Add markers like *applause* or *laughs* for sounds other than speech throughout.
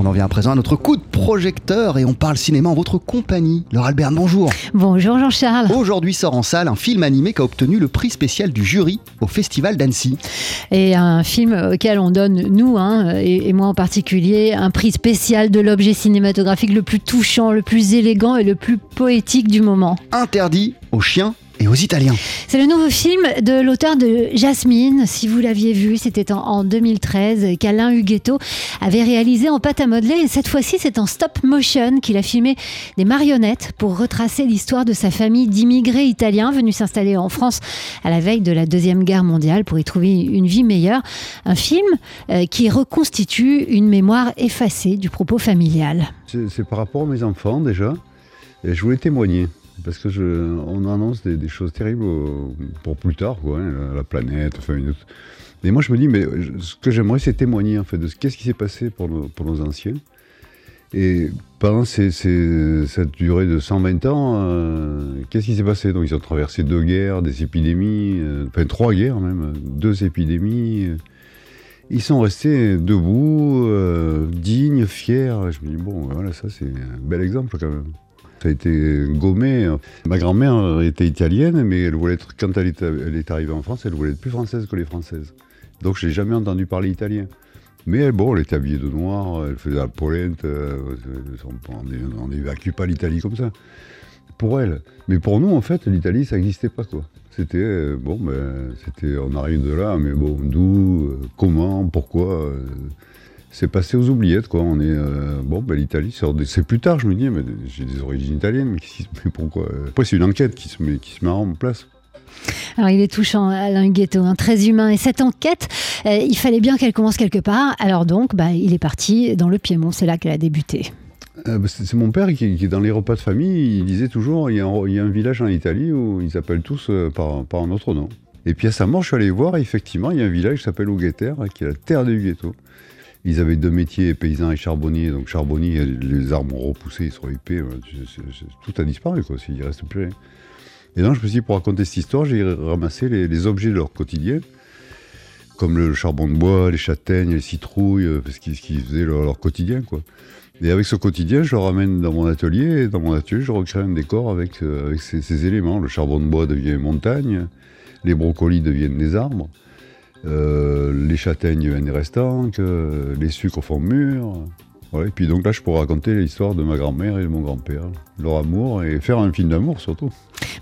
On en vient à présent à notre coup de projecteur et on parle cinéma en votre compagnie. Laure Albert, bonjour. Bonjour Jean-Charles. Aujourd'hui sort en salle un film animé qui a obtenu le prix spécial du jury au Festival d'Annecy. Et un film auquel on donne, nous, hein, et, et moi en particulier, un prix spécial de l'objet cinématographique le plus touchant, le plus élégant et le plus poétique du moment. Interdit aux chiens et aux Italiens. C'est le nouveau film de l'auteur de Jasmine. Si vous l'aviez vu, c'était en, en 2013 qu'Alain Huguetto avait réalisé en pâte à modeler. Et cette fois-ci, c'est en stop motion qu'il a filmé des marionnettes pour retracer l'histoire de sa famille d'immigrés italiens venus s'installer en France à la veille de la Deuxième Guerre mondiale pour y trouver une vie meilleure. Un film euh, qui reconstitue une mémoire effacée du propos familial. C'est c'est par rapport à mes enfants déjà. Et je voulais témoigner. Parce que on annonce des, choses terribles pour plus tard, quoi, hein, la, la planète, enfin une autre. Mais moi je me dis, mais ce que j'aimerais c'est témoigner en fait de ce qu'est-ce qui s'est passé pour nos, anciens. Et pendant ces, ces- cette durée de 120 ans, euh, qu'est-ce qui s'est passé? Donc ils ont traversé deux guerres, des épidémies, euh, enfin trois guerres même, deux épidémies. Ils sont restés debout, euh, dignes, fiers. Je me dis, bon, voilà, ça c'est un bel exemple quand même. Ça a été gommé. Ma grand-mère était italienne, mais elle voulait être, quand elle est, arrivée en France, elle voulait être plus française que les Françaises. Donc je n'ai jamais entendu parler italien. Mais elle, bon, elle était habillée de noir, elle faisait la polente, euh, on n'évacue pas l'Italie comme ça. Pour elle. Mais pour nous, en fait, l'Italie, ça n'existait pas. C'était, euh, bon, ben, c'était, on arrive de là, mais bon, d'où, euh, comment, pourquoi euh, C'est passé aux oubliettes, quoi. On est, euh, bon, ben, l'Italie, c'est, c'est plus tard, je me dis, mais j'ai des origines italiennes, mais, qui pourquoi euh Après, c'est une enquête qui se met, qui se met en place. Alors il est touchant, Alain Huguetto, hein, très humain. Et cette enquête, euh, il fallait bien qu'elle commence quelque part. Alors donc, bah, il est parti dans le Piémont, c'est là qu'elle a débuté. Euh, bah, c'est, mon père qui, qui, dans les repas de famille, il disait toujours, il y a un, il y a un village en Italie où ils s'appellent tous euh, par, par un autre nom. Et puis à sa mort, je suis allé voir, et effectivement, il y a un village qui s'appelle Hugueter, qui est la terre des Huguetto. Ils avaient deux métiers, paysans et charbonniers. Donc charbonniers, les arbres ont repoussé, ils sont c'est- c'est- tout a disparu, quoi. Il ne reste plus rien. Et donc je me suis dit, pour raconter cette histoire, j'ai ramassé les, objets de leur quotidien, comme le charbon de bois, les châtaignes, les citrouilles, euh, parce qu'ils faisaient leur, quotidien, quoi. Et avec ce quotidien, je le ramène dans mon atelier, et dans mon atelier, je recrée un décor avec, euh, ces, éléments. Le charbon de bois devient une montagne, les brocolis deviennent des arbres, les châtaignes restanques, euh, les sucres font mûr. Ouais, et puis donc là, je pourrais raconter l'histoire de ma grand-mère et de mon grand-père, leur amour, et faire un film d'amour surtout.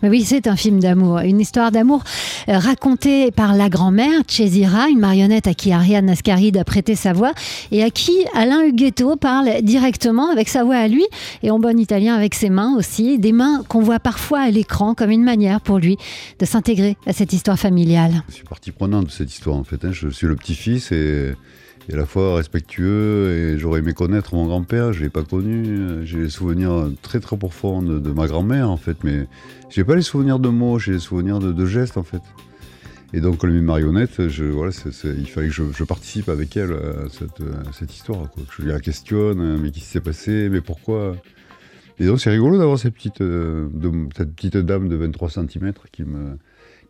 Mais oui, c'est un film d'amour, une histoire d'amour euh, racontée par la grand-mère, Cesira, une marionnette à qui Ariane Ascaride a prêté sa voix et à qui Alain Huguetto parle directement avec sa voix à lui et en bon italien avec ses mains aussi, des mains qu'on voit parfois à l'écran comme une manière pour lui de s'intégrer à cette histoire familiale. Je suis partie prenante de cette histoire en fait. hein. Je suis le petit-fils et, et à la fois respectueux et j'aurais aimé connaître mon grand-père, je ne l'ai pas connu. J'ai des souvenirs très très profonds de, ma grand-mère en fait, mais j'ai pas les souvenirs de mots, j'ai les souvenirs de, gestes en fait. Et donc voilà, c'est- c'est- il fallait que je, participe avec elle à cette, cette histoire, que je la questionne, mais qu'est-ce qui s'est passé, mais pourquoi? Et donc c'est rigolo d'avoir cette petite, euh, cette petite dame de 23 cm qui me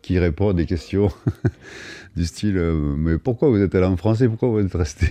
qui répond à des questions *laughs* du style euh, mais pourquoi vous êtes allé en France et pourquoi vous êtes resté?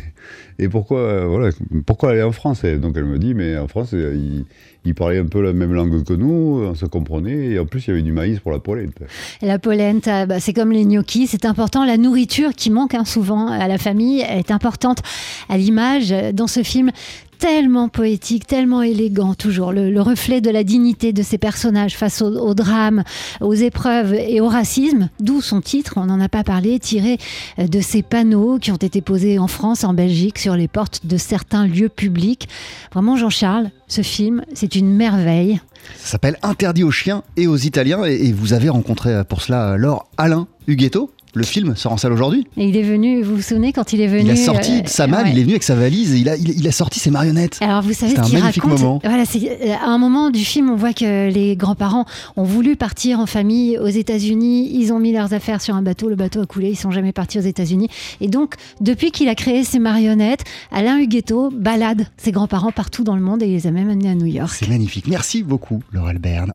Et pourquoi euh, voilà pourquoi aller en France? Et donc elle me dit mais en France euh, ils, ils parlaient un peu la même langue que nous on se comprenait et en plus il y avait du maïs pour la polenta. La polenta, bah, c'est comme les gnocchis, c'est important. La nourriture qui manque hein, souvent à la famille est importante. À l'image dans ce film tellement poétique, tellement élégant toujours, le, le reflet de la dignité de ces personnages face au, au drame, aux épreuves et au racisme, d'où son titre, on n'en a pas parlé, tiré euh, de ces panneaux qui ont été posés en France, en Belgique, sur les portes de certains lieux publics. Vraiment, Jean-Charles, ce film, c'est une merveille. Ça s'appelle Interdit aux chiens et aux Italiens et, et vous avez rencontré euh, pour cela euh, Laure Alain Huguetto. Le film sort en salle aujourd'hui. Et il est venu, vous vous souvenez, quand il est venu... Il a sorti euh, de sa malle, ouais. il est venu avec sa valise et il a, il, il a sorti ses marionnettes. Alors vous savez ce un qu'il magnifique raconte moment. Voilà, c'est euh, à un moment du film, on voit que les grands-parents ont voulu partir en famille aux États-Unis. Ils ont mis leurs affaires sur un bateau, le bateau a coulé, ils sont jamais partis aux États-Unis. Et donc, depuis qu'il a créé ses marionnettes, Alain Huguetto balade ses grands-parents partout dans le monde et il les a même amenés à New York. C'est magnifique. Merci beaucoup, Laure Albert.